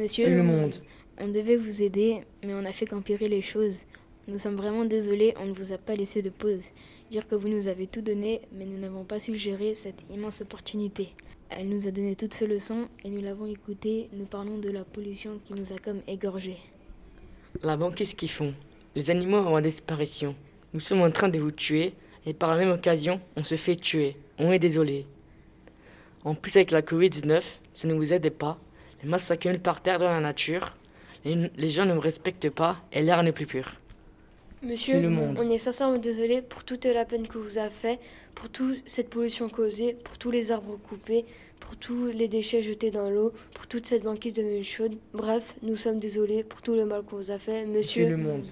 Monsieur le monde. On devait vous aider, mais on a fait qu'empirer les choses. Nous sommes vraiment désolés, on ne vous a pas laissé de pause. Dire que vous nous avez tout donné, mais nous n'avons pas su gérer cette immense opportunité. Elle nous a donné toutes ces leçons et nous l'avons écoutée. Nous parlons de la pollution qui nous a comme égorgés. La banquise qui font? Les animaux en disparition. Nous sommes en train de vous tuer et par la même occasion, on se fait tuer. On est désolé. En plus, avec la Covid-19, ça ne vous aide pas. Les masses s'accumulent par terre dans la nature. Les, les gens ne vous respectent pas et l'air n'est plus pur. Monsieur, le monde. on est sincèrement désolé pour toute la peine que vous avez fait, pour toute cette pollution causée, pour tous les arbres coupés, pour tous les déchets jetés dans l'eau, pour toute cette banquise devenue chaude. Bref, nous sommes désolés pour tout le mal qu'on vous a fait. Monsieur, le monde.